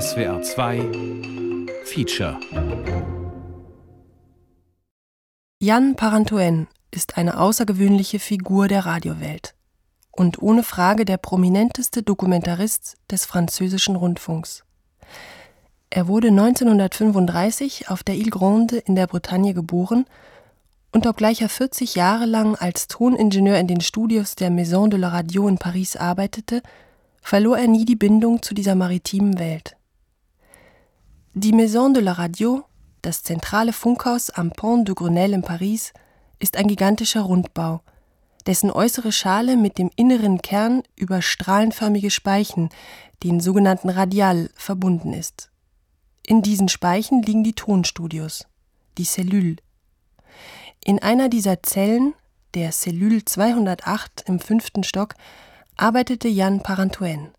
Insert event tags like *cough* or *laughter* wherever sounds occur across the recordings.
SWR 2 Feature Jan Parantoen ist eine außergewöhnliche Figur der Radiowelt und ohne Frage der prominenteste Dokumentarist des französischen Rundfunks. Er wurde 1935 auf der Ile Grande in der Bretagne geboren und obgleich er 40 Jahre lang als Toningenieur in den Studios der Maison de la Radio in Paris arbeitete, verlor er nie die Bindung zu dieser maritimen Welt. Die Maison de la Radio, das zentrale Funkhaus am Pont de Grenelle in Paris, ist ein gigantischer Rundbau, dessen äußere Schale mit dem inneren Kern über strahlenförmige Speichen, den sogenannten Radial, verbunden ist. In diesen Speichen liegen die Tonstudios, die Cellule. In einer dieser Zellen, der Cellule 208 im fünften Stock, arbeitete Jan Parantoen.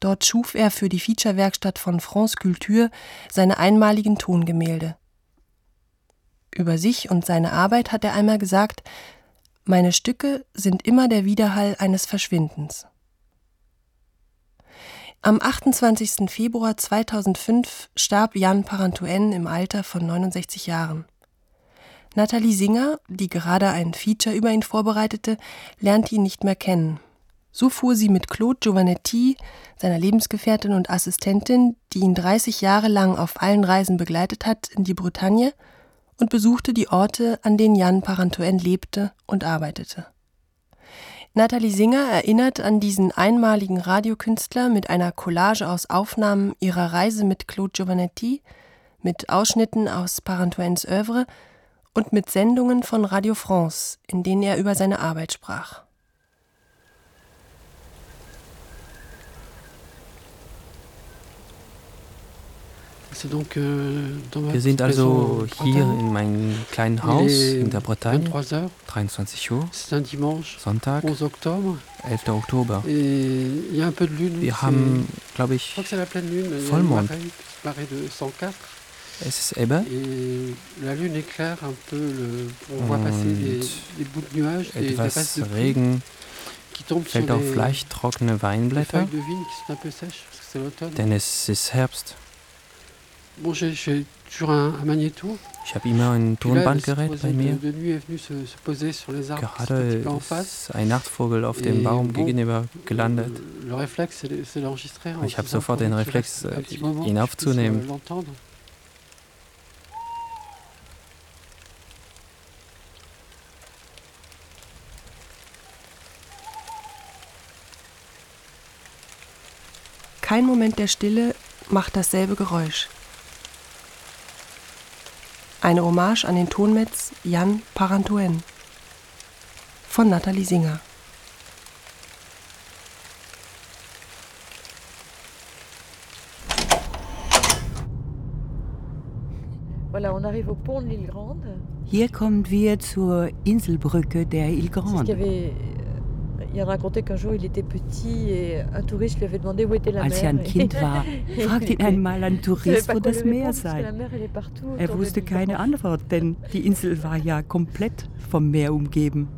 Dort schuf er für die Featurewerkstatt von France Culture seine einmaligen Tongemälde. Über sich und seine Arbeit hat er einmal gesagt, meine Stücke sind immer der Widerhall eines Verschwindens. Am 28. Februar 2005 starb Jan Parantoen im Alter von 69 Jahren. Nathalie Singer, die gerade ein Feature über ihn vorbereitete, lernte ihn nicht mehr kennen. So fuhr sie mit Claude Giovanetti, seiner Lebensgefährtin und Assistentin, die ihn 30 Jahre lang auf allen Reisen begleitet hat, in die Bretagne und besuchte die Orte, an denen Jan Parantoen lebte und arbeitete. Nathalie Singer erinnert an diesen einmaligen Radiokünstler mit einer Collage aus Aufnahmen ihrer Reise mit Claude Giovanetti, mit Ausschnitten aus Parantoens Œuvre und mit Sendungen von Radio France, in denen er über seine Arbeit sprach. Wir sind also hier in meinem kleinen Haus in der Bretagne, 23 Uhr, Sonntag, 11. Oktober. Wir haben, glaube ich, Vollmond. Es ist Ebbe. Und etwas Regen fällt auf leicht trockene Weinblätter, denn es ist Herbst. Ich habe immer ein Tonbandgerät bei mir. Gerade ist ein Nachtvogel auf dem Baum gegenüber gelandet. Ich habe sofort den Reflex, äh, ihn aufzunehmen. Kein Moment der Stille macht dasselbe Geräusch. Eine Hommage an den Tonmetz Jan Parantoen von Nathalie Singer. Hier kommen wir zur Inselbrücke der Ile Grande. Als er ein Kind war, *laughs* fragte ihn einmal ein Tourist, wo das Meer sei. Er wusste keine Antwort, denn die Insel war ja komplett vom Meer umgeben.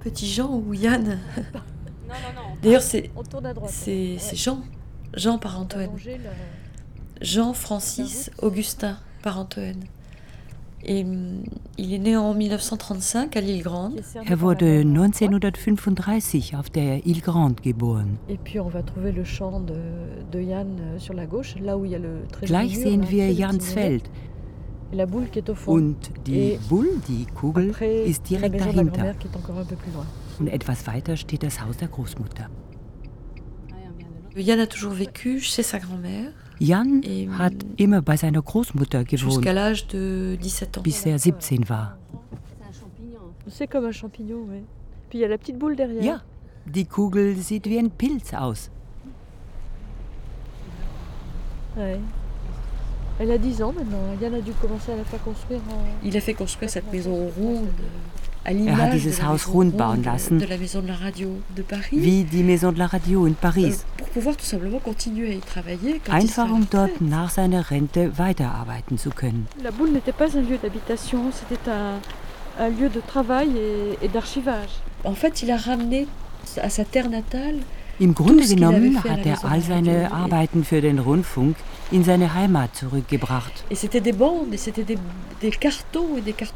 Petit Jean ou Yann? D'ailleurs, c'est Jean, Jean Parantoen. Jean Francis Augustin Parantoen. Er wurde 1935 auf der Ile Grande geboren. Gleich sehen wir Jans Feld. Und die Boule, die Kugel, ist direkt dahinter. Und etwas weiter steht das Haus der Großmutter. Yann a toujours vécu chez sa grand-mère. Jan hat immer bei seiner Großmutter gewohnt, bis er 17 war. Ja, die Kugel sieht wie ein Pilz aus. Elle a 10 ans maintenant. Yann a dû commencer à la faire construire. En... Il a fait construire cette maison ronde. Er hat dieses Haus rund bauen lassen, wie die Maison de la Radio in Paris. Einfach um dort nach seiner Rente weiterarbeiten zu können. La boule n'était pas un lieu d'habitation, c'était un, un lieu de travail et, et d'archivage. En fait, il a ramené à sa terre natale Im Grunde genommen hat er all seine Arbeiten für den Rundfunk in seine Heimat zurückgebracht.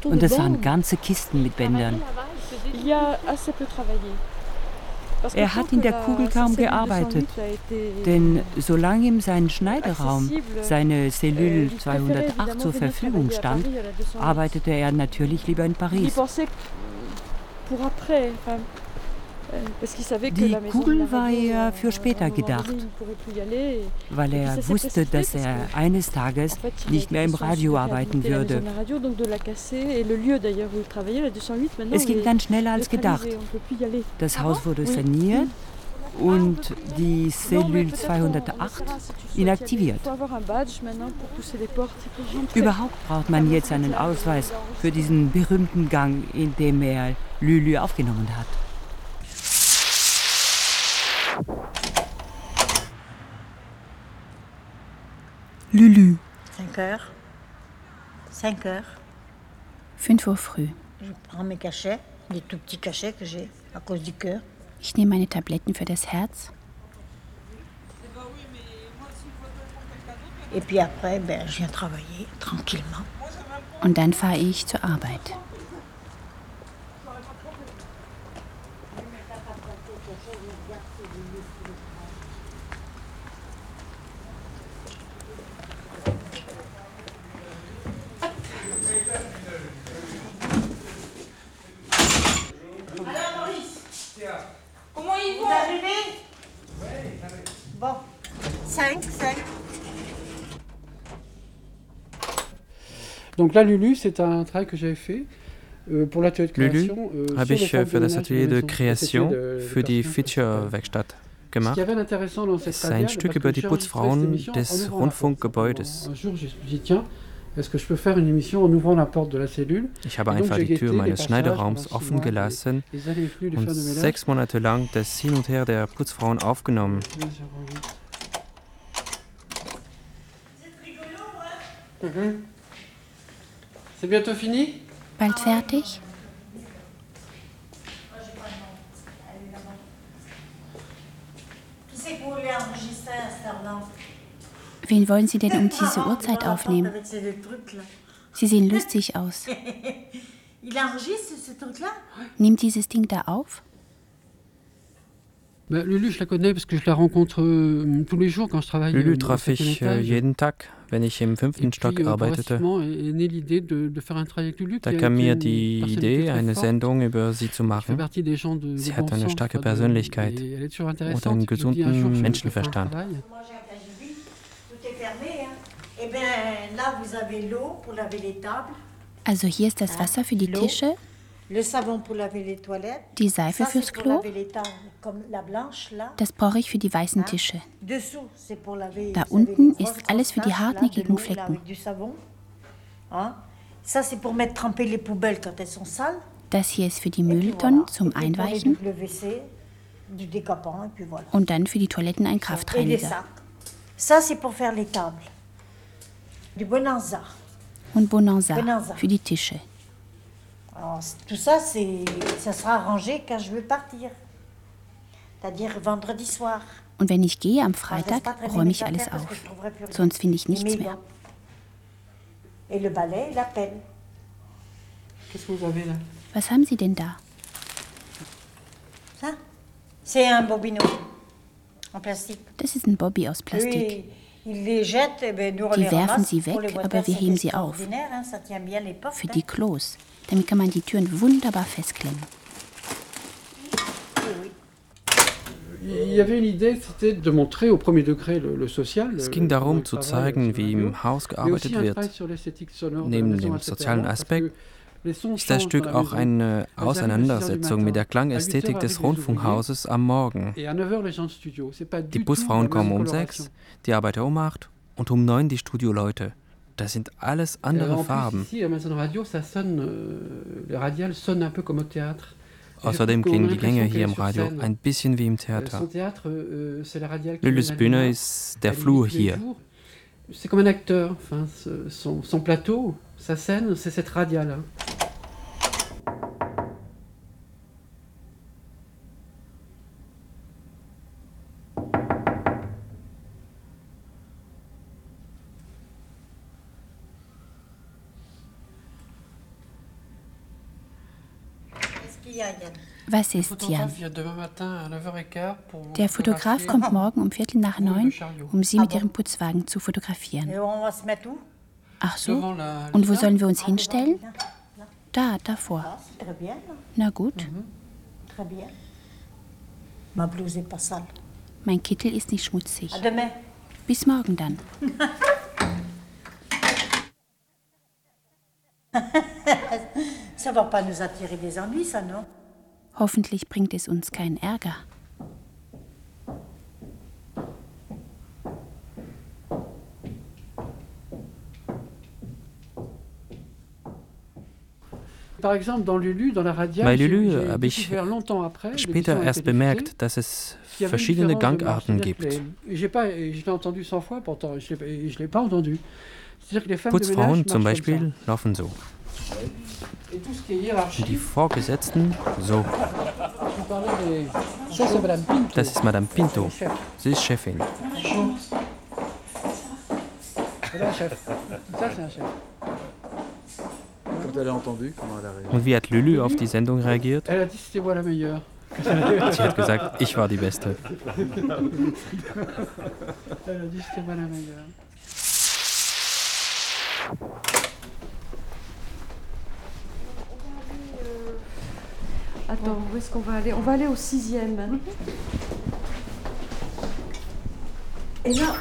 Und es waren ganze Kisten mit Bändern. Er hat in der Kugel kaum gearbeitet, denn solange ihm sein Schneideraum, seine Cellule 208 zur Verfügung stand, arbeitete er natürlich lieber in Paris. Die Kugel war eher für später gedacht, weil er wusste, dass er eines Tages nicht mehr im Radio arbeiten würde. Es ging dann schneller als gedacht. Das Haus wurde saniert und die Cellule 208 inaktiviert. Überhaupt braucht man jetzt einen Ausweis für diesen berühmten Gang, in dem er Lulu aufgenommen hat. Lulu. 5 heures. 5 heures. 5 Uhr früh. Ich nehme meine Tabletten für das Herz. Et puis après, ben, viens travailler tranquillement. Und dann fahre ich zur Arbeit. Donc là, Lulu, c'est un travail que j'avais fait. Euh, Lulu habe ich für das Atelier de Création für die Feature-Werkstatt gemacht. Es ist ein Stück über die Putzfrauen des Rundfunkgebäudes. Ich habe einfach die Tür meines Schneideraums offen gelassen und sechs Monate lang das Hin und Her der Putzfrauen aufgenommen. Mhm. C'est bientôt fini Bald fertig? Wen wollen Sie denn um diese Uhrzeit aufnehmen? Sie sehen lustig aus. Nimmt dieses Ding da auf? Lulu, je la connais parce que je la rencontre euh, tous les jours quand je travaille. Lulu traf ich äh, jeden Tag, wenn ich im fünften Stock euh, arbeitete. Da kam mir die Idee, eine Sendung über sie zu machen. Sie hat eine starke Persönlichkeit und einen gesunden Menschenverstand. Also hier ist das Wasser für die Tische, die Seife fürs Klo, das brauche ich für die weißen Tische. Da unten ist alles für die hartnäckigen Flecken. Das hier ist für die Mülltonnen zum Einweichen. Und dann für die Toiletten ein Kraftreiniger. Ça, sera arrangé quand je veux partir. C'est-à-dire vendredi soir. Und wenn ich gehe am Freitag, räume ich alles auf. Sonst finde ich nichts mehr. Et le balai, la pelle. Qu'est-ce que vous avez là Was haben Sie denn da? Ça, c'est un bobino en plastique. Das ist ein Bobby aus Plastik. Die werfen sie weg, aber wir heben sie auf. Für die Klos. Damit kann man die Türen wunderbar festklemmen. Es ging darum zu zeigen, wie im Haus gearbeitet wird. Neben dem sozialen Aspekt ist das Stück auch eine Auseinandersetzung mit der Klangästhetik des Rundfunkhauses am Morgen. Die Busfrauen kommen um sechs, die Arbeiter um acht und um neun die Studioleute. Das sind alles andere Farben. Außerdem klingen die Gänge hier im Radio ein bisschen wie im Theater. Lulus Bühne ist der Flur hier. C'est comme un acteur, enfin, son plateau, Sa scène, c'est cette radiale. Was ist Jan? Der Fotograf kommt morgen um Viertel nach neun, um sie mit ihrem Putzwagen zu fotografieren. Ach so? Und wo sollen wir uns hinstellen? Da, davor. Na gut. Mein Kittel ist nicht schmutzig. Bis morgen dann. *laughs* Hoffentlich bringt es uns keinen Ärger. Bei Lulu habe ich später erst bemerkt, dass es verschiedene Gangarten gibt. Putzfrauen zum Beispiel laufen so. Die Vorgesetzten so. Das ist Madame Pinto. Sie ist Chefin. Und wie hat Lulu auf die Sendung reagiert? *laughs* Sie hat gesagt, ich war die Beste. Attends, où est-ce qu'on va aller? On va aller au sixième. Et là,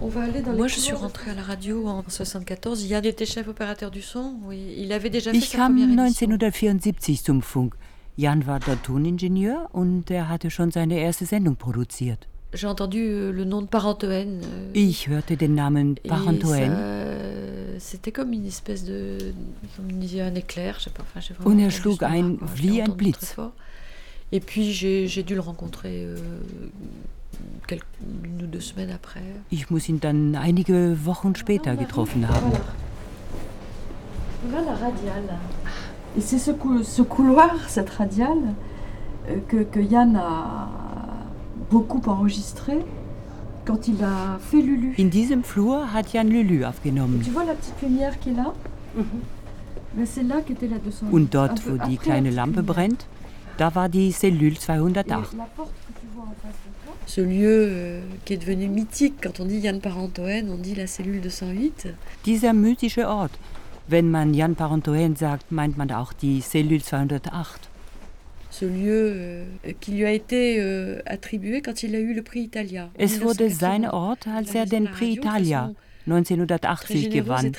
Moi, je suis rentrée à la radio en 74. Jan était chef opérateur du son. Oui, il avait déjà fait ich sa première kam 1974 zum Funk. Jan war der Toningenieur und er hatte schon seine erste Sendung produziert. J'ai entendu euh, le nom de Parentoen. Euh, ich hörte den Namen Parentoen. C'était comme une espèce de. Comme un éclair, je sais pas. Enfin, Und er schlug ein wie ein Blitz. Et puis j'ai dû le rencontrer euh, quelques, une ou deux semaines après. Ich muss ihn dann einige Wochen später getroffen haben. Voilà la radiale. Et c'est ce, ce, couloir, cette radiale, euh, que, que Yann a beaucoup enregistré quand il a fait Lulu. In diesem Flur hat Jan Lulu aufgenommen. Tu vois la petite lumière qui est là mhm. C'est là qu'était la 208. Und dort, wo die kleine Lampe brennt, da war die Cellule 208. Ce lieu euh, qui est devenu mythique, quand on dit Jan Parentoen, on dit la cellule 208. Dieser mythische Ort. Wenn man Jan Parentoen sagt, meint man auch die Cellule 208 ce lieu euh, qui lui a été euh, attribué quand il a eu le Prix Italia. Es wurde sein Ort, als er den Prix Italia 1980 gewann.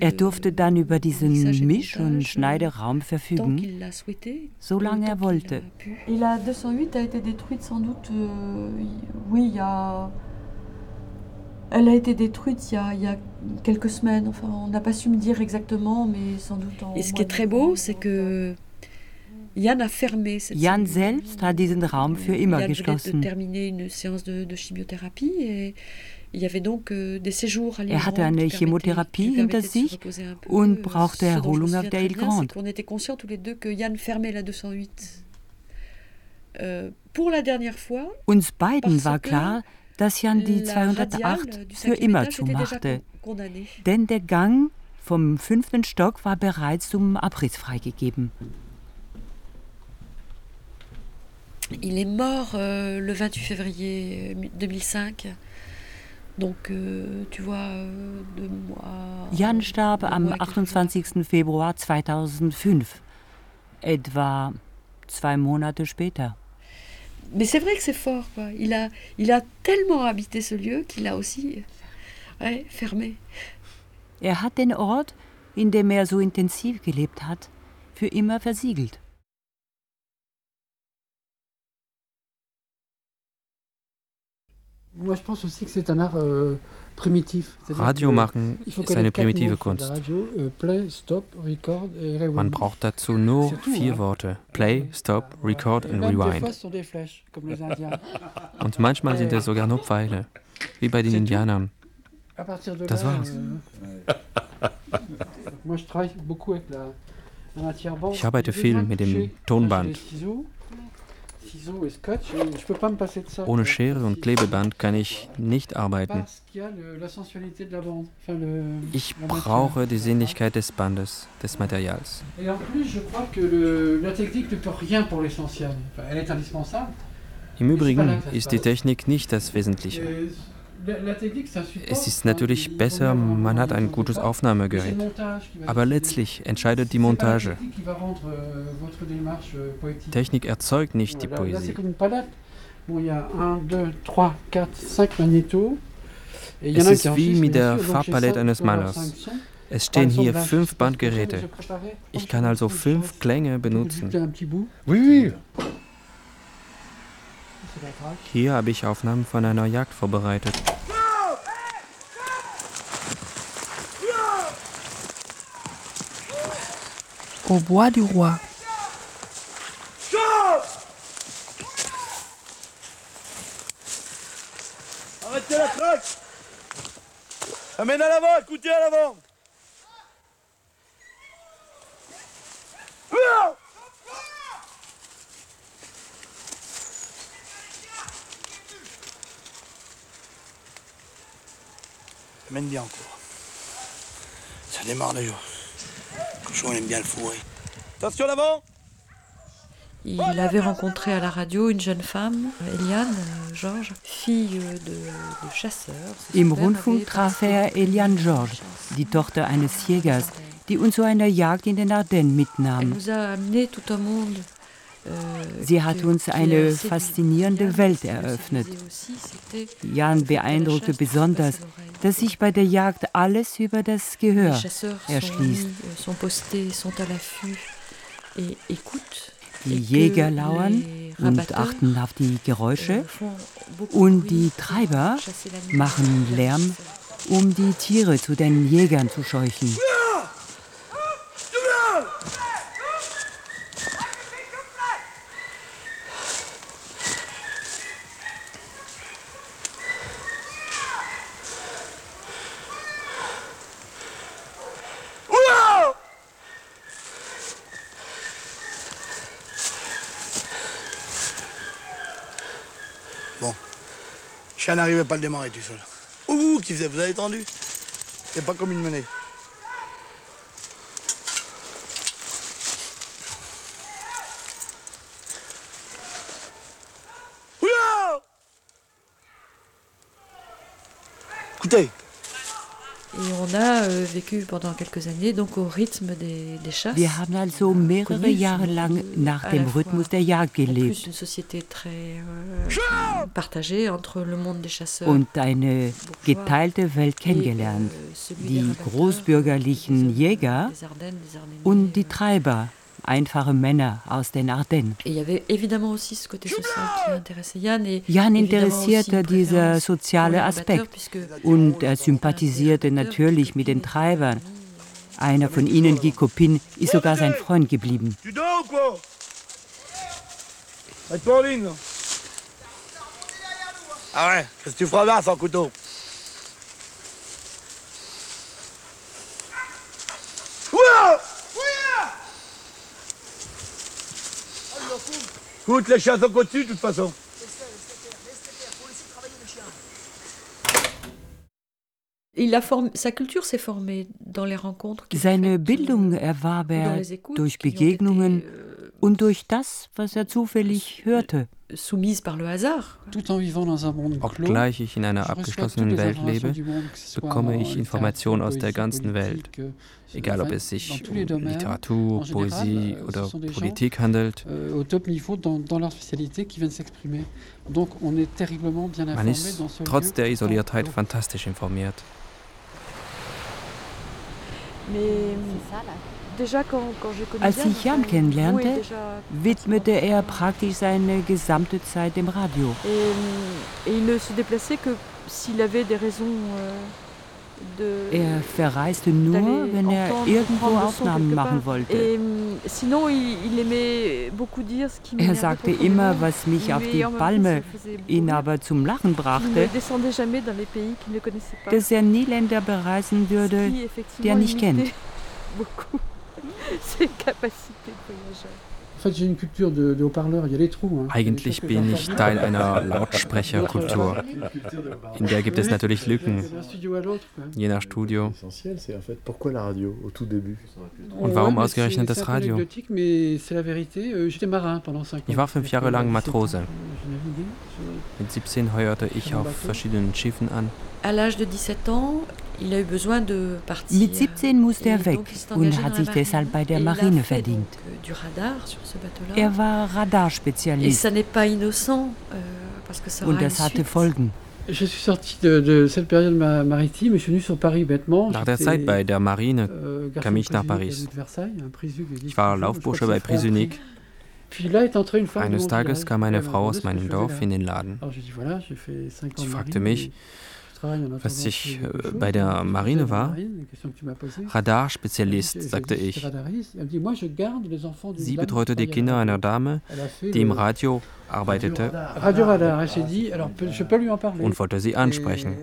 Er durfte dann über diesen Misch- und Schneideraum verfügen, solange er wollte. Et la 208 a été détruite sans doute, euh, oui, il y a Elle a été détruite il y a, il y a quelques semaines. Enfin, on n'a pas su me dire exactement, mais sans doute en. Et ce qui est très beau, c'est que Jan selbst hat diesen Raum für immer Jan geschlossen. il euh, Er hatte eine Chemotherapie hinter sich und brauchte Erholung auf der Ile Grande. La 208. Euh. Uns beiden war klar, dass Jan die 208 für immer zumachte, denn der Gang vom fünften Stock war bereits zum Abriss freigegeben. Il est mort euh, le 28 février 2005. Euh, Donc, euh, tu vois, euh, deux mois. Jan starb am 28. Februar 2005, etwa zwei Monate später. mais c'est vrai que c'est fort, quoi. Il a, il a tellement habité ce lieu qu'il a aussi ouais, fermé. Er hat den Ort, in dem er so intensiv gelebt hat, für immer versiegelt. Moi, je pense aussi que c'est un art euh, Radio machen ist eine primitive Kunst. Man braucht dazu nur vier Worte. Play, Stop, Record und Rewind. *laughs* Und manchmal sind es sogar nur Pfeile, wie bei den Indianern. Das war's. *laughs* Ich arbeite viel mit dem Tonband. Ohne Schere und Klebeband kann ich nicht arbeiten. Ich brauche die Sinnlichkeit des Bandes, des Materials. Im Übrigen ist die Technik nicht das Wesentliche. Es ist natürlich besser, man hat ein gutes Aufnahmegerät. Aber letztlich entscheidet die Montage. Technik erzeugt nicht die Poesie. Es ist wie mit der Farbpalette eines Malers. Es stehen hier fünf Bandgeräte. Ich kann also fünf Klänge benutzen. Hier habe ich Aufnahmen von einer Jagd vorbereitet. Au Bois du Roi. Arrêtez la traque Amène à l'avant, écoutez à l'avant Amène bien encore. Ça démarre déjà. Le cochon il aime bien le fourrer. Attention l'avant Il avait rencontré à la radio une jeune femme, Eliane Georges, fille de, de chasseurs. Im Rundfunk traf er Eliane Georges, die Tochter eines Jägers, die uns zu einer Jagd in den Ardennen mitnahm. Sie hat uns eine faszinierende Welt eröffnet. Jan beeindruckte besonders, dass sich bei der Jagd alles über das Gehör erschließt. Die Jäger lauern und achten auf die Geräusche und die Treiber machen Lärm, um die Tiere zu den Jägern zu scheuchen. Chien n'arrivait pas à le démarrer tout seul. Ouh, qui faisait, vous avez tendu C'est pas comme une menée. A euh, vécu pendant quelques années donc au rythme des, des chasses. Wir haben also mehrere Jahre lang nach dem Rhythmus der Jagd gelebt. Une société très euh, partagée entre le monde des chasseurs und eine geteilte Welt kennengelernt. Die großbürgerlichen Jäger und die Treiber, einfache Männer aus den Ardennen. Jan interessierte dieser soziale Aspekt und er sympathisierte natürlich mit den Treibern. Einer von ihnen, Guy Copin, ist sogar sein Freund geblieben. Ah ouais, qu'est-ce que tu feras là sans couteau Écoute, les chiens sont au-dessus de toute façon. Il a form sa culture s'est formée dans les rencontres. Seine Bildung erwarb er durch Begegnungen und durch das, was er zufällig hörte. Soumise par le hasard. Obgleich ich in einer abgeschlossenen Welt lebe, bekomme ich Informationen aus der ganzen Welt. Egal ob es sich um Literatur, Poesie oder Politik handelt. Man ist trotz der Isoliertheit fantastisch informiert. Als ich Jan kennenlernte, widmete er praktisch seine gesamte Zeit dem Radio. Er verreiste nur, wenn er irgendwo Aufnahmen machen wollte. Er sagte immer, was mich auf die Palme, ihn aber zum Lachen brachte, dass er nie Länder bereisen würde, die er nicht kennt. *laughs* *laughs* Eigentlich bin ich Teil einer Lautsprecherkultur. In der gibt es natürlich Lücken, je nach Studio. Und warum ausgerechnet das Radio? Euh, ich war fünf Jahre lang Matrose. Mit 17 heuerte ich auf verschiedenen Schiffen an. Mit 17 musste er weg und hat sich deshalb bei der Marine verdient. Er war Radarspezialist. Euh, und das hatte Folgen. Nach der Zeit bei der Marine euh, kam ich nach Paris. Ich war Laufbursche bei Prisunique. Eines Tages kam eine Frau aus meinem Dorf in den Laden. Sie fragte mich, was ich äh, bei der Marine war. Radarspezialist, sagte ich. Sie betreute die Kinder einer Dame, die im Radio arbeitete. Und wollte sie ansprechen.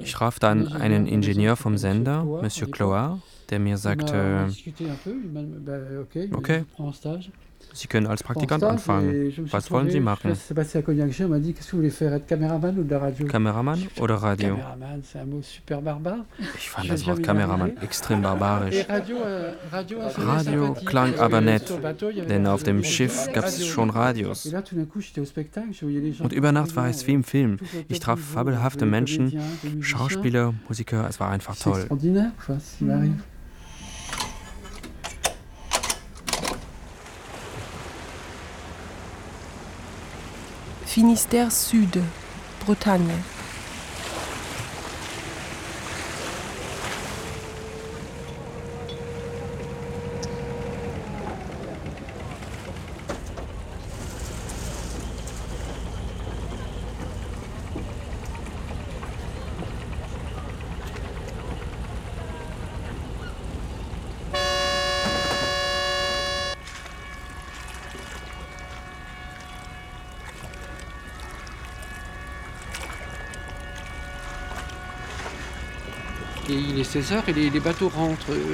Ich traf dann einen Ingenieur vom Sender, Monsieur Cloire, der mir sagte, okay, Sie können als Praktikant anfangen. Was wollen Sie machen? Kameramann oder Radio? Ich fand das Wort Kameramann extrem barbarisch. Radio klang aber nett, denn auf dem Schiff gab es schon Radios. Und über Nacht war es wie im Film. Ich traf fabelhafte Menschen, Schauspieler, Musiker, es war einfach toll. Finistère Sud, Bretagne.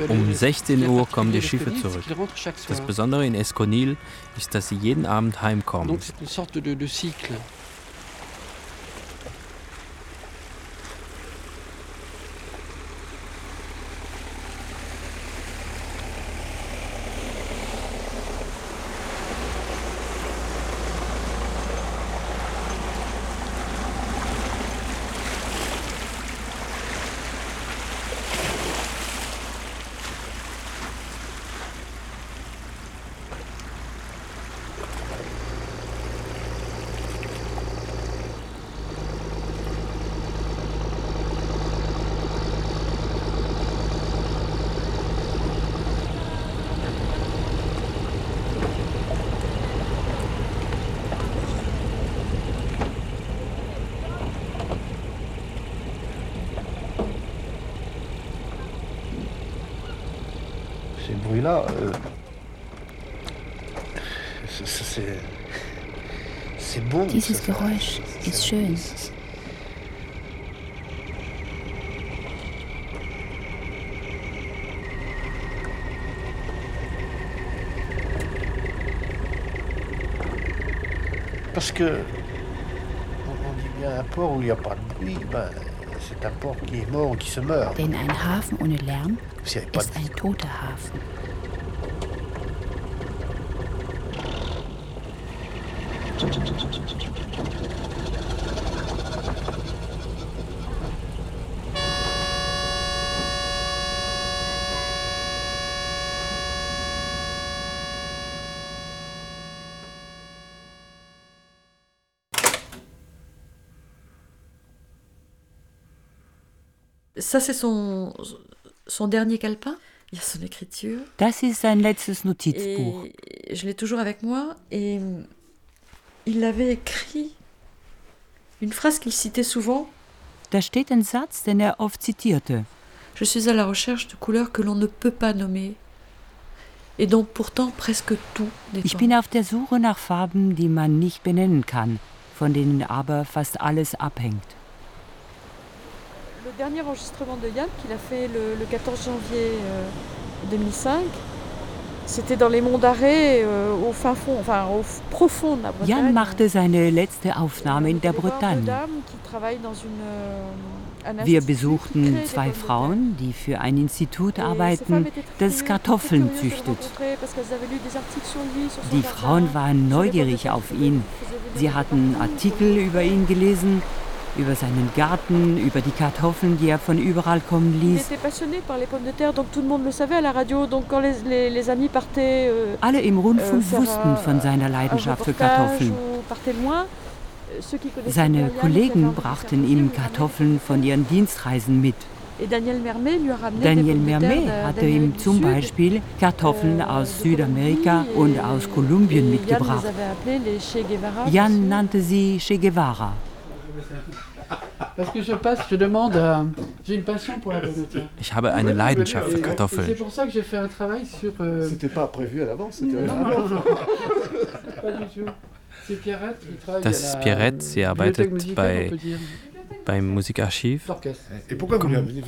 Um 16 Uhr kommen die Schiffe zurück. Das Besondere in Esconil ist, dass sie jeden Abend heimkommen. là, euh, c'est beau. Dieses Geräusch ist schön. Parce que on dit bien un port où il n'y a pas de bruit, ben, c'est un port qui est mort ou qui se meurt. Denn ein Hafen ohne Lärm ist ein toter Hafen. Ça, c'est son, son dernier calepin. Il y a son écriture. Das ist sein letztes Notizbuch. Et je l'ai toujours avec moi. Et il avait écrit une phrase qu'il citait souvent. Da steht ein Satz, den er oft zitierte. Je suis à la recherche de couleurs que l'on ne peut pas nommer et dont pourtant presque tout dépend. Ich bin auf der Suche nach Farben, die man nicht benennen kann, von denen aber fast alles abhängt. Dernier enregistrement de Yann qu'il a fait le, le 14 janvier euh, 2005. C'était dans les monts d'Arrée, euh, au fin fond, enfin au profond de la Bretagne. Jan machte seine letzte Aufnahme in der Bretagne. Euh, Wir besuchten zwei Frauen, die für ein Institut arbeiten, das Kartoffeln züchtet. Die Frauen waren neugierig auf ihn. Sie hatten Artikel über ihn gelesen über seinen Garten, über die Kartoffeln, die er von überall kommen ließ. Alle im Rundfunk euh, wussten von seiner Leidenschaft für Kartoffeln. Euh, Seine Kollegen brachten ihm Kartoffeln von ihren Dienstreisen mit. Daniel Mermet hatte ihm zum Beispiel Kartoffeln euh, aus Südamerika und aus Kolumbien mitgebracht. Jan nannte sie Che Guevara. Ich habe eine Leidenschaft für Kartoffeln. Euh, das ist Pierrette, sie arbeitet bei, beim Musikarchiv.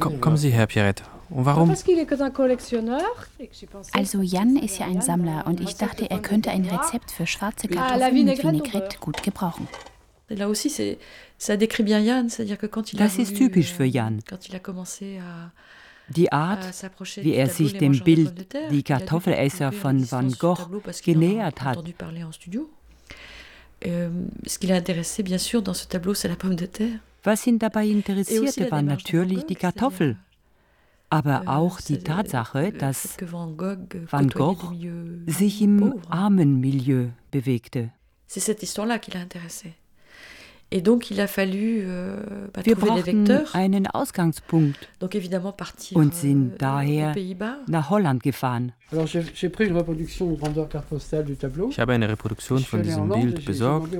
Komm, kommen Sie her, Pierrette. Und warum? Also Jan ist ja ein Sammler und ich dachte, er könnte ein Rezept für schwarze Kartoffeln mit Vinaigrette gut gebrauchen. Das ist typisch für Jan. Die Art, wie er sich dem Bild Die Kartoffelesser von Van Gogh genähert hat. Euh. Was ihn dabei interessierte, war natürlich die Kartoffel. Aber euh, auch die Tatsache, dass Van Gogh sich im armen Milieu bewegte. C'est cette histoire-là qui l'a intéressé. Et donc il a fallu euh, bah, Wir trouver des vecteurs. einen Ausgangspunkt donc évidemment partir und sind euh, daher nach Holland gefahren. Alors j'ai pris une reproduction grandeur carte postale du tableau. Ich habe eine Reproduktion von diesem Bild besorgt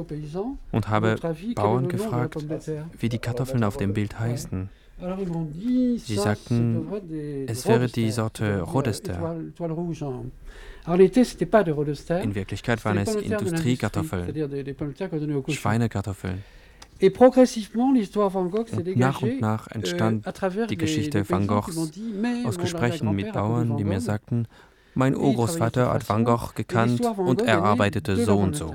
und habe Bauern gefragt, wie die Kartoffeln auf dem Bild heißen. Sie sagten, es wäre die Sorte Rodester. In Wirklichkeit waren es Industriekartoffeln, Schweinekartoffeln. Und nach und nach entstand euh, die Geschichte Van Goghs. aus Gesprächen mit Bauern, die mir sagten, mein Urgroßvater hat Van Gogh gekannt und er arbeitete so und so.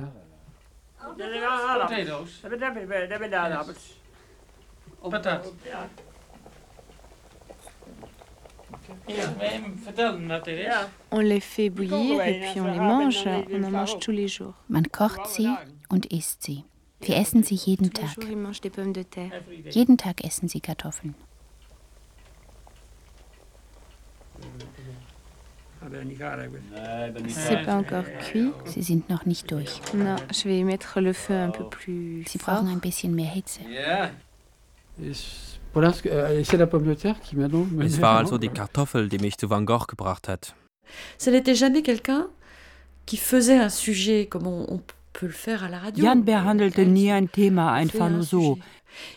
On les fait bouillir et puis on les mange. On en mange tous les jours. Man kocht sie und isst sie. Wir essen sie jeden Tag. Jeden Tag essen sie Kartoffeln. C'est pas encore cuit. Sie sind noch nicht durch. Non, je vais mettre le feu un peu plus Sie brauchen ein bisschen mehr Hitze. Euh, es war also die Kartoffel, die mich zu Van Gogh gebracht hat. Ce n'était jamais quelqu'un qui faisait un sujet comme on, on peut le faire à la radio. Jan behandelte nie ein Thema einfach nur so.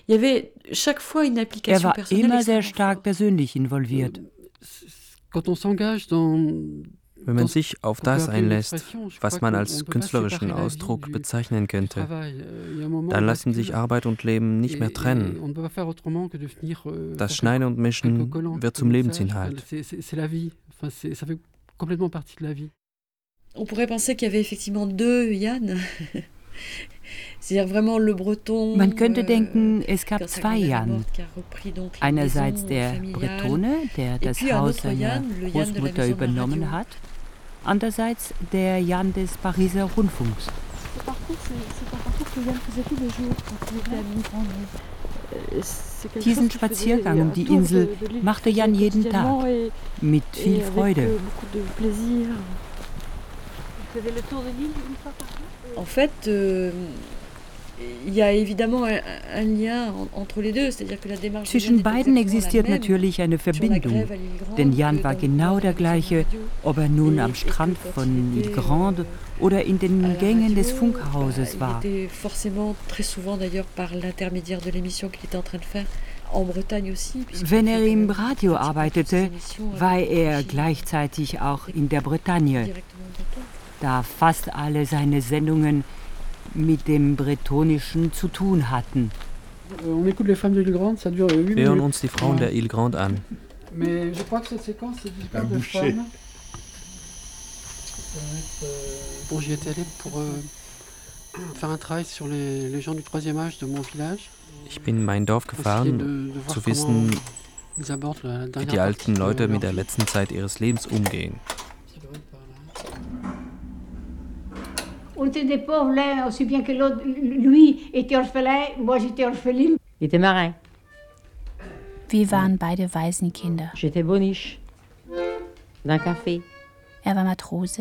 Il y avait chaque fois une application er war immer sehr stark persönlich involviert. Quand on s'engage dans wenn man sich auf das einlässt, was man als künstlerischen Ausdruck bezeichnen könnte, euh, dann lassen sich Arbeit und Leben nicht mehr trennen. Euh, das Schneiden und Mischen wird zum Lebensinhalt. On pourrait penser qu'il y avait effectivement deux Yann. *laughs* Man könnte denken, es gab zwei Jan. Einerseits der Bretone, der das Haus seiner Großmutter übernommen hat, andererseits der Jan des Pariser Rundfunks. Diesen Spaziergang um die Insel machte Jan jeden Tag mit viel Freude. En fait, Zwischen beiden existiert natürlich eine Verbindung, denn Jan war genau der gleiche, ob er nun am Strand von Ile Grande oder in den Gängen des Funkhauses war. Wenn er im Radio arbeitete, war er gleichzeitig auch in der Bretagne, da fast alle seine Sendungen mit dem Bretonischen zu tun hatten. Wir hören uns die Frauen der Ile Grande an. Euh, bon, j'y étais allé pour euh, faire un travail sur les, les gens du troisième âge de mon village. Ich bin in mein Dorf gefahren, zu wissen, wie die alten Leute mit der letzten Zeit ihres Lebens umgehen. On était pauvres l'un aussi bien que l'autre. Lui était orphelin, moi j'étais orpheline. Il était marin. Wir waren beide Waisenkinder. J'étais boniche. D'un café. Er war Matrose.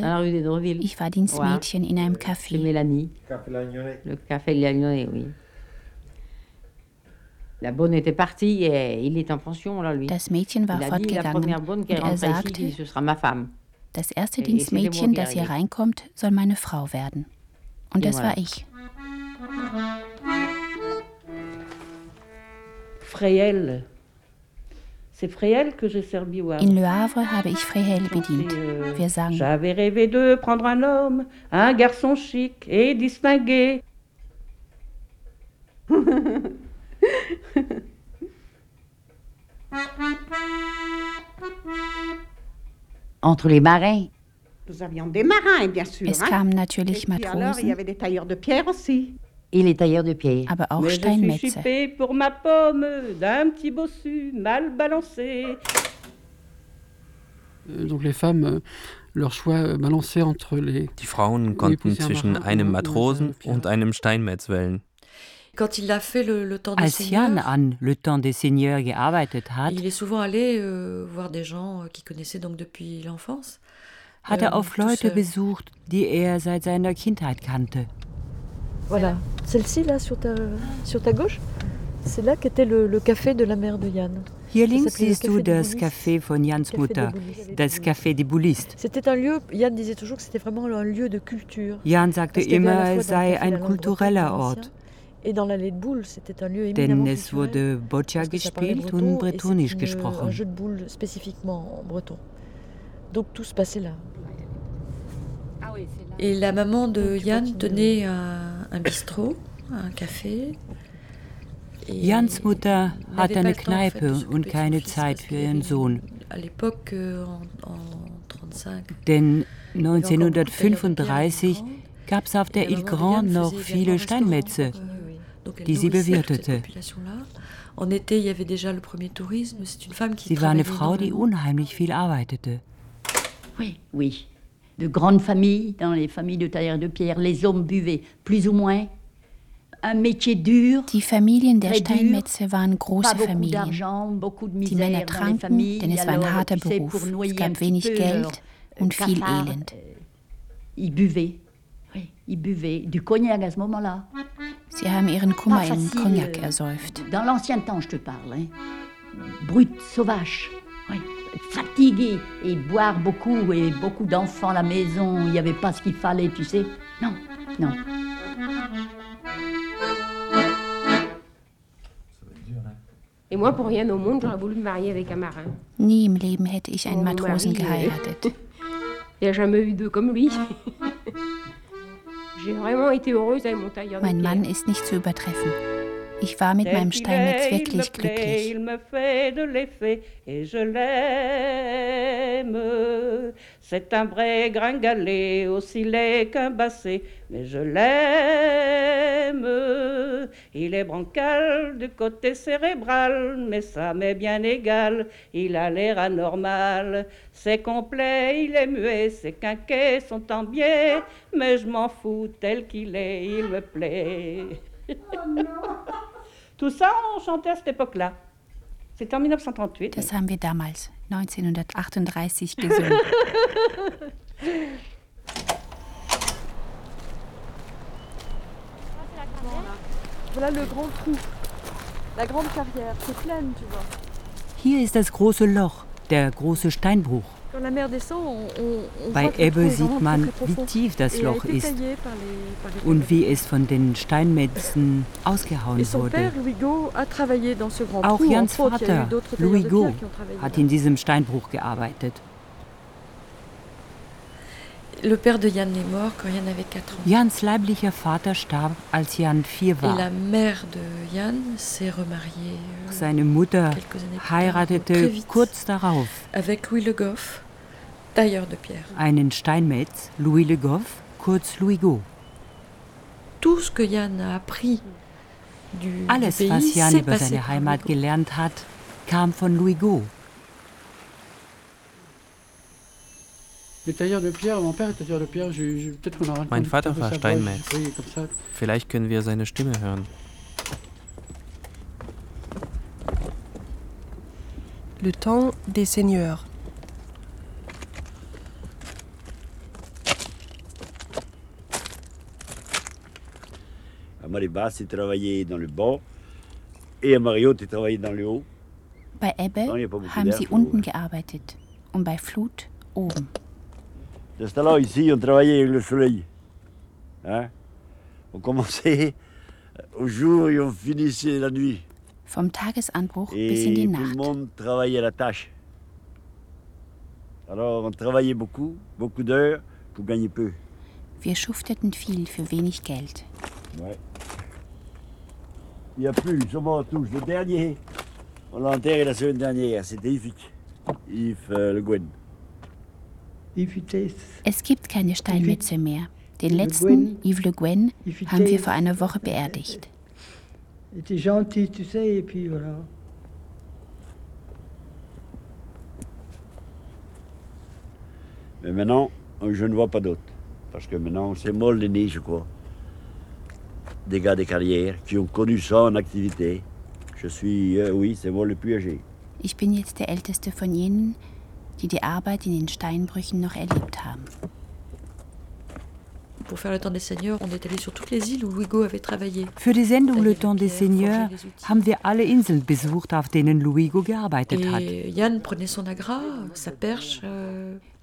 Ich war Dienstmädchen in einem Café. Mélanie. Le Café oui. La bonne était partie et il est en pension là lui. Das Mädchen war fortgegangen und er sagte, das erste Dienstmädchen, das hier reinkommt, soll meine Frau werden. Und das war ich. Freyel. In Le Havre habe ich Freyel bedient. Wir sangen. J'avais rêvé de prendre un homme, un garçon chic et distingué. *laughs* Es kamen natürlich Matrosen. Alors, il y avait des tailleurs de pierre aussi. Et les tailleurs de pierre. Aber auch Mais Steinmetze. Je suis chipé pour ma pomme d'un petit bossu mal balancé. Euh, donc les femmes, euh, leur choix euh, entre les. Die Frauen konnten zwischen einem Matrosen und einem Steinmetz wählen. Quand il a fait le, le temps des Als Jan an Le Temps des Seigneurs gearbeitet hat, il est souvent allé euh, voir des gens qu'il connaissait donc depuis l'enfance. Hat er auf Leute besucht, die er seit seiner Kindheit kannte. Voilà, celle-ci là sur ta, sur ta gauche, c'est là qu'était le, le café de la mère de Yann. Hier links siehst du das Café von Jans Mutter, das Café des Boulistes. C'était un lieu, Jan disait toujours que c'était vraiment un lieu de culture. Jan sagte immer, es sei ein kultureller Ort. Denn es wurde Boccia gespielt und Bretonisch gesprochen. Un jeu de boules spécifiquement en breton. Donc tout se passait là. Et la maman de Yann tenait un, un bistrot, un café. Jans Mutter hatte eine Kneipe und keine Zeit für ihren Sohn. Euh, Denn 1935 gab es auf der Ile Grande noch viele Steinmetze die sie bewirtete. Sie war eine Frau, die unheimlich viel arbeitete. Oui, oui. De grandes familles, dans les familles de tailleurs de pierre, les hommes buvaient plus ou moins. Die Familien der Steinmetze waren große Familien. Die Männer tranken, denn es war ein harter Beruf. Es gab wenig Geld und viel Elend. Ils buvaient. Du cognac à ce moment-là. Sie haben ihren Kummer in Cognac euh, ersäuft. Dans l'ancien temps, je te parle. Hein. Brut, sauvage. Oui. Fatigué et boire beaucoup et beaucoup d'enfants à la maison. Il n'y avait pas ce qu'il fallait, tu sais. Non, non. Et moi, pour rien au monde, j'aurais voulu me marier avec un marin. Nie im Leben hätte ich einen Matrosen geheiratet. *laughs* Il n'y a jamais eu deux comme lui. *laughs* Mein Mann ist nicht zu übertreffen. Ich war mit meinem Steinmetz wirklich glücklich. C'est un vrai gringalet, aussi laid qu'un basset, mais je l'aime. Il est brancal du côté cérébral, mais ça m'est bien égal, il a l'air anormal. C'est complet, il est muet, ses quinquets sont en biais, mais je m'en fous tel qu'il est, il me plaît. Oh non. Tout ça, on chantait à cette époque-là. C'était en 1938. Das haben wir damals, 1938, gesungen. *laughs* Hier ist das große Loch, der große Steinbruch. Bei Ebbe sieht man, wie tief das Loch ist und wie es von den Steinmetzen ausgehauen wurde. Auch Jans Vater, Louis Go, hat in diesem Steinbruch gearbeitet. Le père de Jan est mort quand Jan avait 4 ans. Jans leiblicher Vater starb, als Jan vier Et la war. mère de Jan s'est remariée euh, Seine Mutter heiratete kurz darauf avec Louis Le Goff, tailleur de pierre. einen Steinmetz, Louis Le Goff, kurz Louis Go. Tout ce que Jan a appris du, du Alles, pays was Jan über seine Heimat gelernt hat, kam von Louis Go. Les tailleurs de pierre, mon père est tailleur de pierre, je- je- peut-être qu'on aura le Mein Vater war Steinmetz. Vielleicht können wir seine Stimme hören. Le temps des seigneurs. À Mariba, c'est travailler dans le bas. Et à Mario, tu travaillais dans le haut. Bei Ebbe haben sie unten gearbeitet und bei Flut oben. De ce temps-là, ici, on travaillait avec le soleil. Hein? On commençait au jour et on finissait la nuit. Vom Tagesanbruch bis in Et die tout le Nacht. monde travaillait la tâche. Alors, on travaillait beaucoup, beaucoup d'heures pour gagner peu. Wir schufteten viel für wenig Geld. Ouais. Il n'y a plus, justement, tous. Le dernier, on l'a enterré la semaine dernière. C'était Yves, Yves euh, Le Guen. Es gibt keine Steinmetze mehr. Den letzten, Yves Le Guen, haben wir vor einer Woche beerdigt. Mais maintenant, je ne vois pas d'autres. Parce que maintenant, c'est moi l'aîné, je crois. Des gars des carrières qui ont connu ça en activité. Je suis, euh, oui, c'est moi le plus âgé. Ich bin jetzt der älteste von jenen, die die Arbeit in den Steinbrüchen noch erlebt haben. Für die Sendung Le Temps des Seigneurs haben wir alle Inseln besucht, auf denen Luigo gearbeitet hat.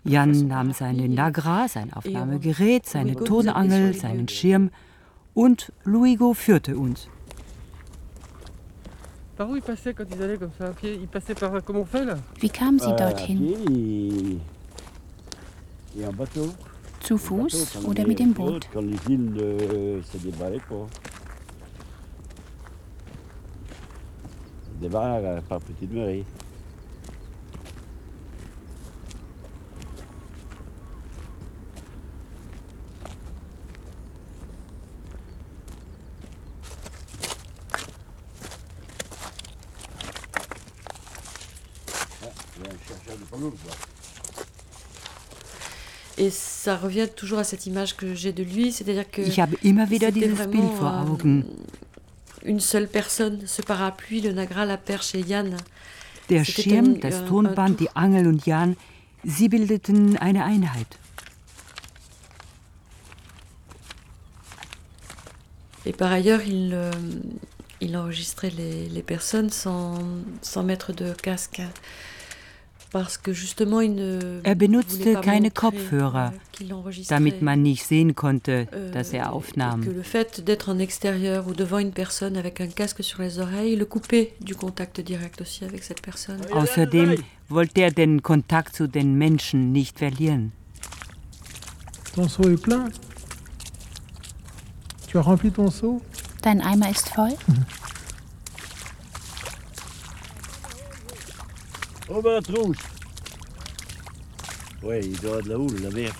Jan euh, nahm seine Nagra, sein Aufnahmegerät, seine Tonangel, seinen. Schirm und Luigo führte uns. Par où ils passaient quand ils allaient comme ça? À pied Ils passaient par comme on fait là? Wie kamen Sie Euh, dorthin? pied et, et en bateau. Zu Fuß oder mit dem Boot? autres, Quand les îles euh, se débarraient, quoi. Ils débarrent euh, par petite marée. Ah, il y a un chercheur de pelouse, là. Et ça revient toujours à cette image que j'ai de lui, c'est-à-dire que. Ich habe immer wieder c'était dieses Bild vraiment, vor Augen. Une seule personne, ce parapluie, le Nagra, la perche et Yann. Der Schirm, das Tonband, die Angel und Jan, sie bildeten eine Einheit. Et par ailleurs, il, euh, il enregistrait les, les personnes sans, sans mettre de casque. Er voulait benutzte keine Kopfhörer, damit man nicht sehen konnte, Euh, dass er aufnahm. personne. Außerdem wollte er den Kontakt zu den Menschen nicht verlieren. Dein Eimer ist voll? Oh, ben, la trouche Ouais, il doit y avoir de la houle, la mer fait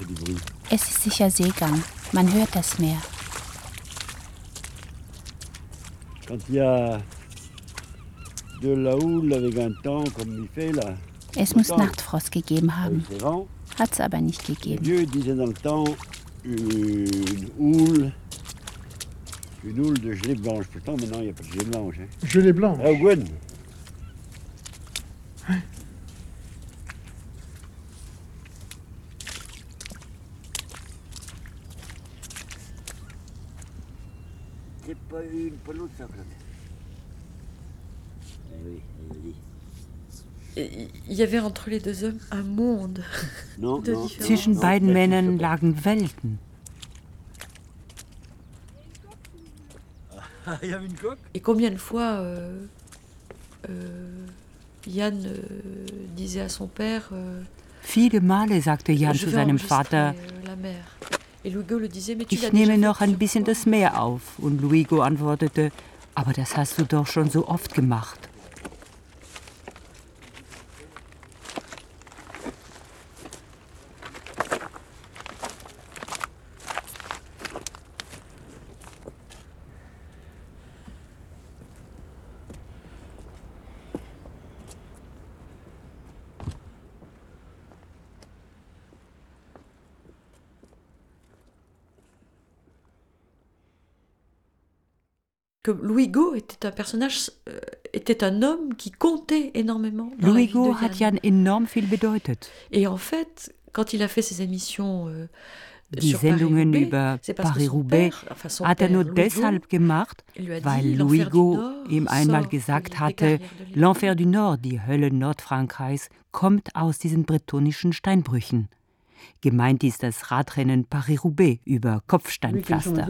du bruit. Es ist sicher Seegang. Man hört das Meer. Es muss Nachtfrost gegeben haben. vents, Hat's aber nicht gegeben. une houle, une houle de gelée blanche. Pourtant, maintenant, il n'y a pas de gelée blanche. Hein. Gelée blanche. Ah, une, ça. Eh oui, Il y avait entre les deux hommes un monde Non, *laughs* de non. Zwischen Non, beiden Männern lagen Welten. Ah, il y avait une coque? Et combien de fois euh, euh, Yann euh, disait à son père euh, Viele Male sagte Jan zu seinem Vater, ich nehme noch ein bisschen das Meer auf. Und Luigo antwortete, aber das hast du doch schon so oft gemacht. Que Louis Go était un personnage, euh, était un homme qui comptait énormément. Dans Louis Go hat Jan enorm viel bedeutet. Et en fait, quand il a fait ses émissions euh, Die Sendungen über Paris-Roubaix hat er nur deshalb gemacht, weil Louigo ihm einmal gesagt hatte, L'Enfer du Nord, die Hölle Nordfrankreichs, kommt aus diesen bretonischen Steinbrüchen. Gemeint ist das Radrennen Paris-Roubaix über Kopfsteinpflaster.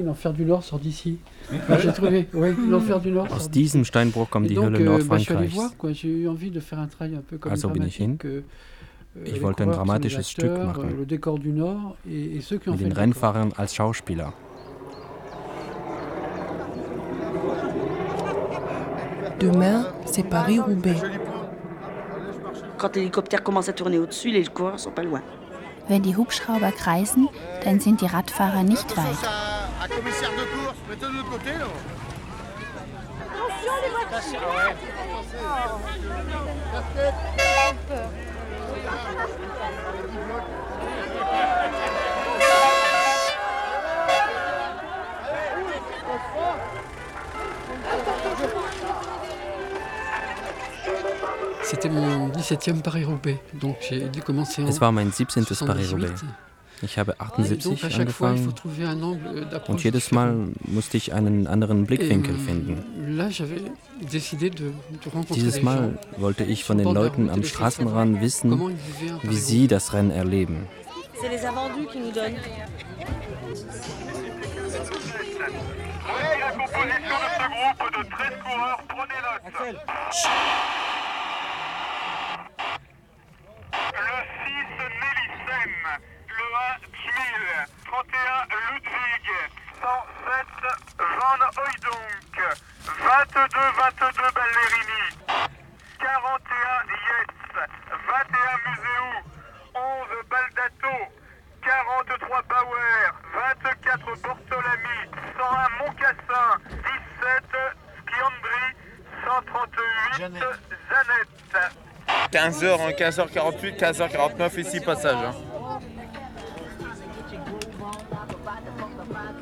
Aus diesem Steinbruch kommt die Hölle euh, Nordfrankreichs. Also bin ich hin. Euh, Ich wollte ein dramatisches Stück machen. Mit den Rennfahrern als Schauspieler. Demain, c'est Paris-Roubaix. Quand l'hélicoptère commence à tourner au-dessus, les coureurs sont pas loin. Wenn die Hubschrauber kreisen, dann sind die Radfahrer nicht weit. Es war mein 17. Paris-Roubaix. Ich habe 78 angefangen. und jedes Mal musste ich einen anderen Blickwinkel finden. Dieses Mal wollte ich von den Leuten am Straßenrand wissen, wie sie das Rennen erleben. C'est Le 6 Nélissem, le 1 Tmil, 31 Ludwig, 107 Van Hooydonk, 22 22 Ballerini, 41 Yes, 21 Muséou, 11 Baldato, 43 Bauer, 24 Bortolami, 101 Moncassin, 17 Skiandri, 138 Zanette. 15h, 15h48, 15h49, ici passage. hein.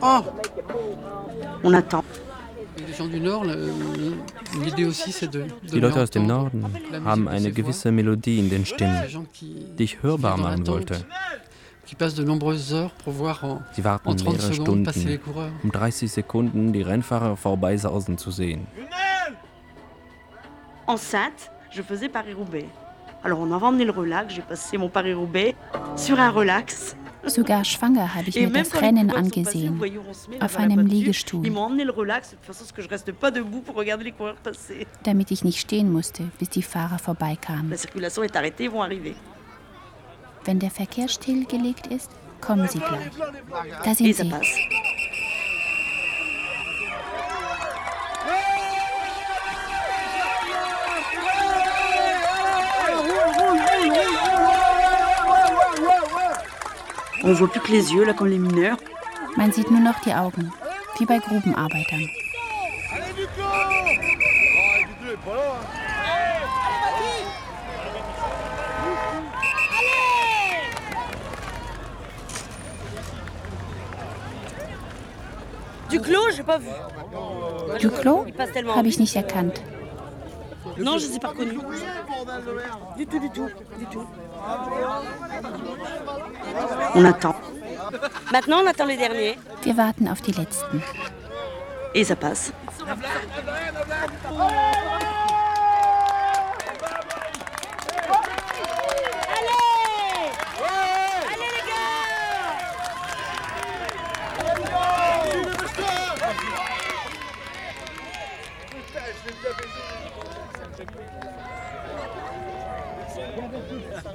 Oh On attend. Les gens du Nord, le- l'idée aussi c'est de. Die Leute aus dem Norden haben eine gewisse Melodie in den Stimmen, die ich hörbar machen wollte. Sie warten en 30 mehrere Stunden, um 30 Sekunden die Rennfahrer vorbeisausen zu sehen. Enceinte, je faisais Paris-Roubaix. Alors on avait emmené le relax, j'ai passé mon Paris-Roubaix sur un relax. Sogar schwanger habe ich mir das Rennen angesehen, auf einem Liegestuhl, damit ich nicht stehen musste, bis die Fahrer vorbeikamen. Wenn der Verkehr stillgelegt ist, kommen sie gleich. Da sind sie. On voit plus que les yeux là quand les mineurs. Man sieht nur noch die Augen, wie bei Grubenarbeitern. Du clos, j'ai pas vu. Duclos habe ich nicht erkannt. Non, je les ai pas reconnus. Du tout, du tout, du tout. On attend. Maintenant, on attend les derniers. Wir warten auf die letzten. Et ça passe.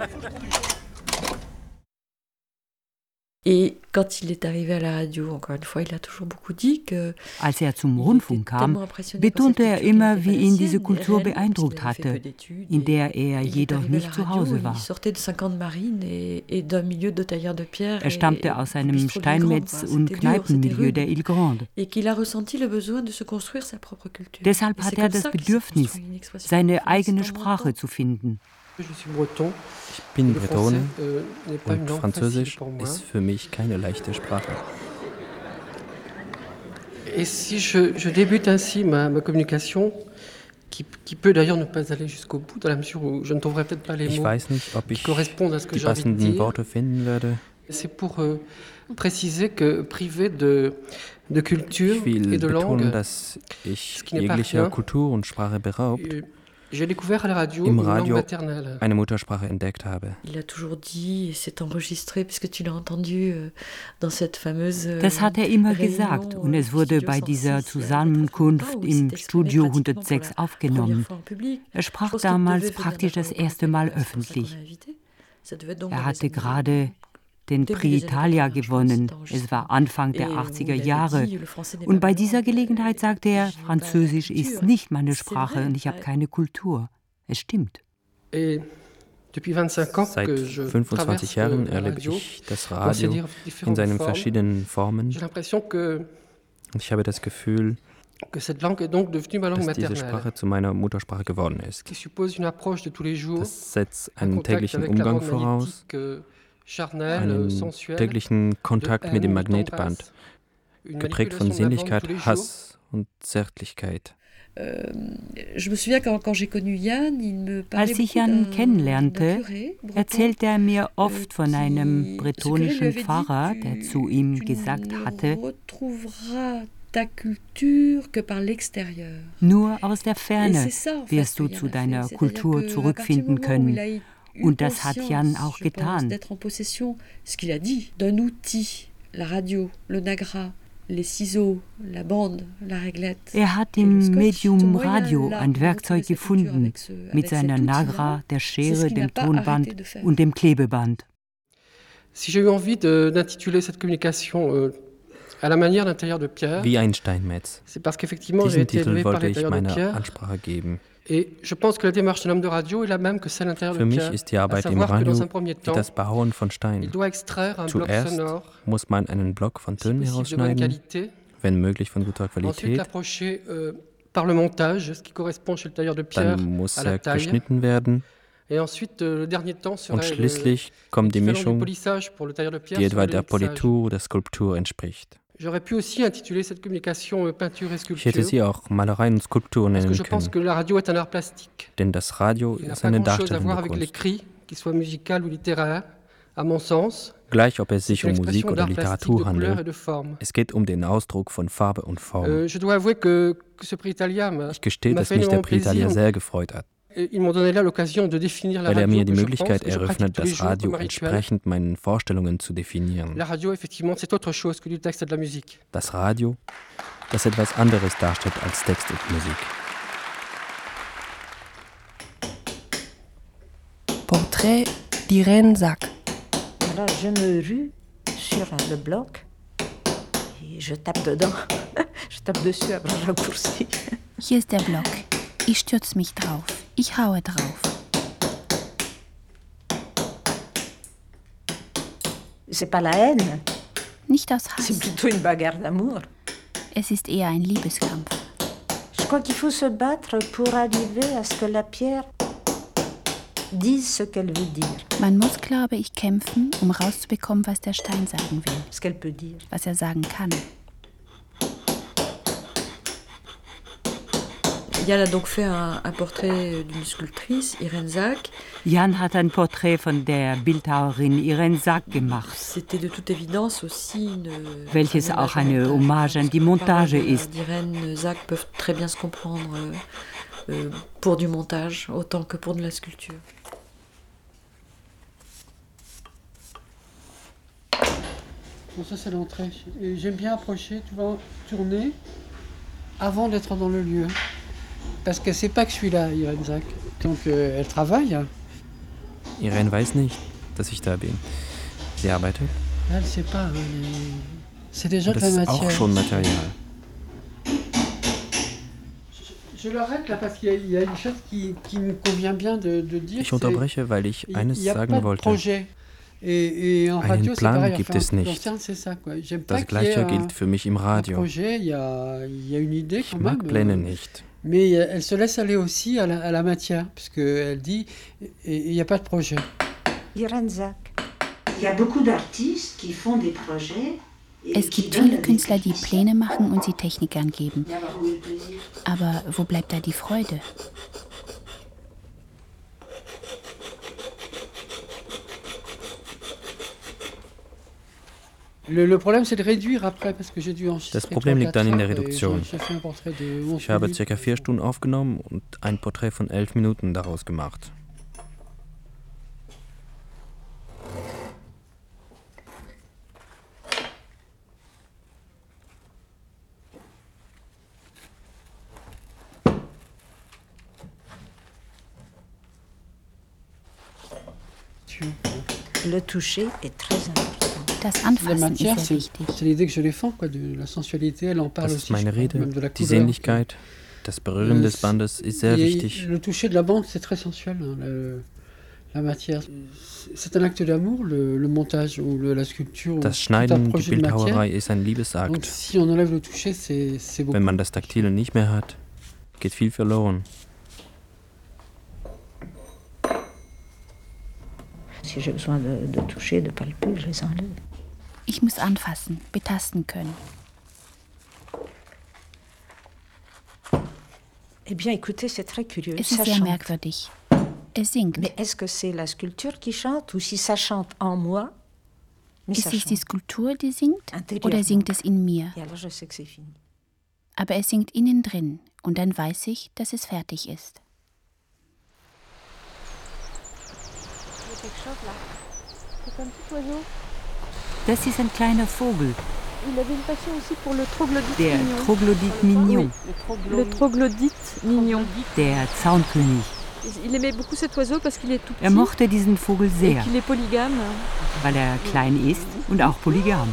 Thank you. Quand il est arrivé à la radio, encore une fois, il a toujours beaucoup dit que Als er zum Rundfunk kam, betonte er immer, wie ihn diese Kultur beeindruckt hatte, in der er jedoch nicht zu Hause war. Er stammte aus einem Steinmetz- und Kneipenmilieu der Ile Grande. Deshalb hatte er das Bedürfnis, seine eigene Sprache zu finden. Ich bin Bretone euh, und Französisch ist für mich keine leichte Sprache. Et si je, je débute ainsi ma, ma communication, qui, qui peut d'ailleurs ne pas aller jusqu'au bout, dans la mesure où je ne trouverai peut-être pas les ich mots weiß nicht, ob ich qui correspondent à ce que die j'ai envie de passenden dire. Worte finden werde. C'est pour euh, préciser que privé de, de culture Ich will et de betonen, langue, dass ich ce qui jeglicher Kultur und Sprache beraubt, im Radio eine Muttersprache entdeckt habe. Il a toujours dit, et c'est enregistré, puisque tu l'as entendu euh, dans cette fameuse. euh, Das hat er immer gesagt und euh, es wurde Studio bei dieser 106, Zusammenkunft im Studio pratiquement pour 106 la aufgenommen. Er sprach damals praktisch das erste Mal öffentlich. Er hatte gerade den Prix Italia 80, je gewonnen. Es war Anfang der Et où 80er il avait Jahre. Und bei dieser Gelegenheit sagte er, Französisch ist nicht meine Sprache und ich habe keine Kultur. Es stimmt. Et depuis 25 ans Seit que je 25 traverse Jahren erlebe radio, ich das Radio in seinen verschiedenen Formen. ich habe das Gefühl, dass diese Sprache zu meiner Muttersprache geworden ist. Das setzt einen täglichen Umgang voraus, euh, euh, einen sensuelle, täglichen Kontakt mit dem Magnetband, geprägt von Sinnlichkeit. Hass und Zärtlichkeit. Euh, Als ich Jan kennenlernte, erzählte er mir oft von einem bretonischen Pfarrer, der zu ihm tu gesagt ne hatte, nur aus der Ferne wirst du zu deiner Kultur zurückfinden können. Und das hat Jan auch getan. Er hat im Medium Radio ein Werkzeug gefunden, mit seiner Nagra, der Schere, dem Tonband und dem Klebeband. Euh, Wie ein Steinmetz. Diesen Titel wollte ich meiner. Ansprache geben. Für mich ist die Arbeit im Radio wie das Behauen von il Stein. doit extraire un bloc Zuerst muss man einen Block von Tönen herausschneiden, wenn möglich von guter Qualität. euh, Dann muss er geschnitten werden euh, und schließlich kommt die Mischung, die etwa der. Politur der Skulptur entspricht. J'aurais pu aussi intituler cette communication peinture et Ich hätte sie auch Malerei und Skulptur nennen je pense können, que la radio est un art plastique. denn das Radio ist eine darstellende avec Kunst. l'écrit, qu'il soit musical ou littéraire, à mon sens. Gleich ob es sich um Musik oder Literatur handelt, es geht um den Ausdruck von Farbe und Form. Euh, Ich gestehe, dass mich der Prix plaisir. sehr gefreut hat, Weil er mir die Möglichkeit eröffnet, das Radio entsprechend meinen Vorstellungen zu definieren. Das Radio, das etwas anderes darstellt als Text und Musik. Portrait d'Irène Sack. Alors je me rue sur le bloc et je tape dedans. *laughs* je tape dessus, après je raccourcis. Hier ist der Block. Ich stürze mich drauf. Ich haue drauf. C'est pas la haine, Nicht aus c'est Hass. plutôt une bagarre d'amour. Es ist eher ein Liebeskampf. Je crois qu'il faut se battre pour arriver à ce que la pierre dise ce qu'elle veut dire. Man muss, glaube ich, kämpfen, um rauszubekommen, was der Stein sagen will. Ce qu'elle peut dire. Was er sagen kann. Yann a donc fait un, un portrait d'une sculptrice, Irène Zack. Jan hat ein Porträt von der Bildhauerin Irene Sack gemacht, C'était de toute évidence aussi une. welches un auch hommage eine. Hommage an die Les Montage ist. d'Irène Zack peuvent très bien se comprendre euh, euh, pour du montage autant que pour de la sculpture. Bon, ça, c'est l'entrée. J'aime bien approcher, tu vas tourner avant d'être dans le lieu. Parce que c'est pas que je suis là, Irène Zack. Donc, euh, elle travaille. Irene weiß nicht, dass ich da bin. Sie arbeitet. Das ist auch schon Material. Ich unterbreche, weil ich eines sagen wollte. Einen Plan gibt es nicht. Das gleiche gilt für mich im Radio. Ich mag Pläne nicht. Mais elle se laisse aller aussi à la, à la matière, puisqu'elle dit il n'y a pas de projet. Il y a beaucoup d'artistes qui font des projets Es gibt viele Künstler, die Pläne machen und sie Technikern geben. Aber wo bleibt da die Freude? Das Problem liegt dann in der Reduktion. Ich habe circa vier Stunden aufgenommen und ein Porträt von elf Minuten daraus gemacht. Le toucher est très important. Das Anfassen ist sehr wichtig. Das ist meine Rede. Die Sinnlichkeit, das Berühren des Bandes ist sehr wichtig. Das Schneiden, die Bildhauerei ist ein Liebesakt. Wenn man das Taktile nicht mehr hat, geht viel verloren. Si j'ai besoin de, de toucher, de palper, je les enlève. Ich muss anfassen, betasten können. Eh bien, écoutez, c'est très curieux. Es ist ça sehr chante. merkwürdig. Es singt. Mais est-ce que c'est la sculpture qui chante ou si ça chante en moi Ist es die Skulptur, die singt oder singt es in mir? C'est. Aber es singt innen drin und dann weiß ich, dass es fertig ist. Das ist ein kleiner Vogel. Der Troglodyte mignon. Le troglodyte mignon. Der Zaunkönig. Er mochte diesen Vogel sehr, weil er klein ist und auch polygam.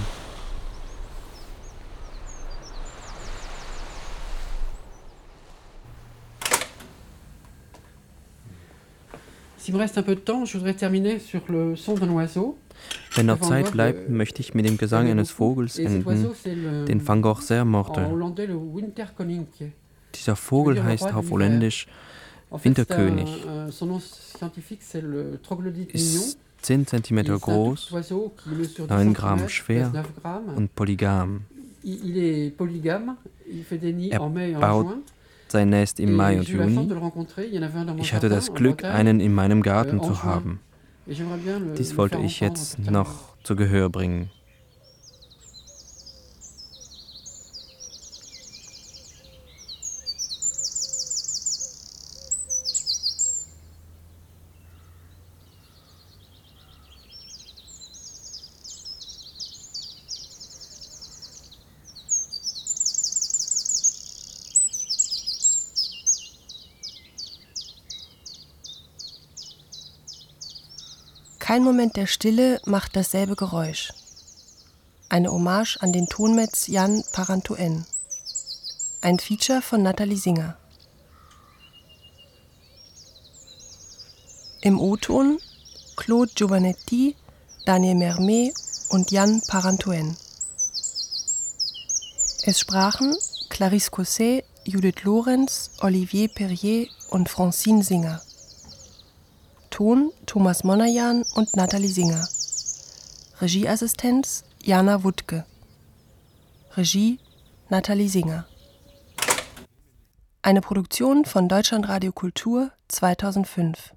S'il me reste un peu de temps, je voudrais terminer sur le son d'un oiseau. Wenn noch Zeit bleibt, möchte ich mit dem Gesang eines Vogels enden, den Van Gogh sehr mochte. Dieser Vogel heißt auf Holländisch Winterkönig, ist 10 cm groß, 9 Gramm schwer und polygam. Er baut sein Nest im Mai und Juni. Ich hatte das Glück, einen in meinem Garten zu haben. Dies wollte ich jetzt noch zu Gehör bringen. Kein Moment der Stille macht dasselbe Geräusch. Eine Hommage an den Tonmetz Jan Parantuen. Ein Feature von Nathalie Singer. Im O-Ton Claude Giovanetti, Daniel Mermet und Jan Parantuen. Es sprachen Clarisse Cosset, Judith Lorenz, Olivier Perrier und Francine Singer. Ton Thomas Monajan und Nathalie Singer. Regieassistenz Jana Wuttke. Regie Nathalie Singer. Eine Produktion von Deutschlandradio Kultur 2005.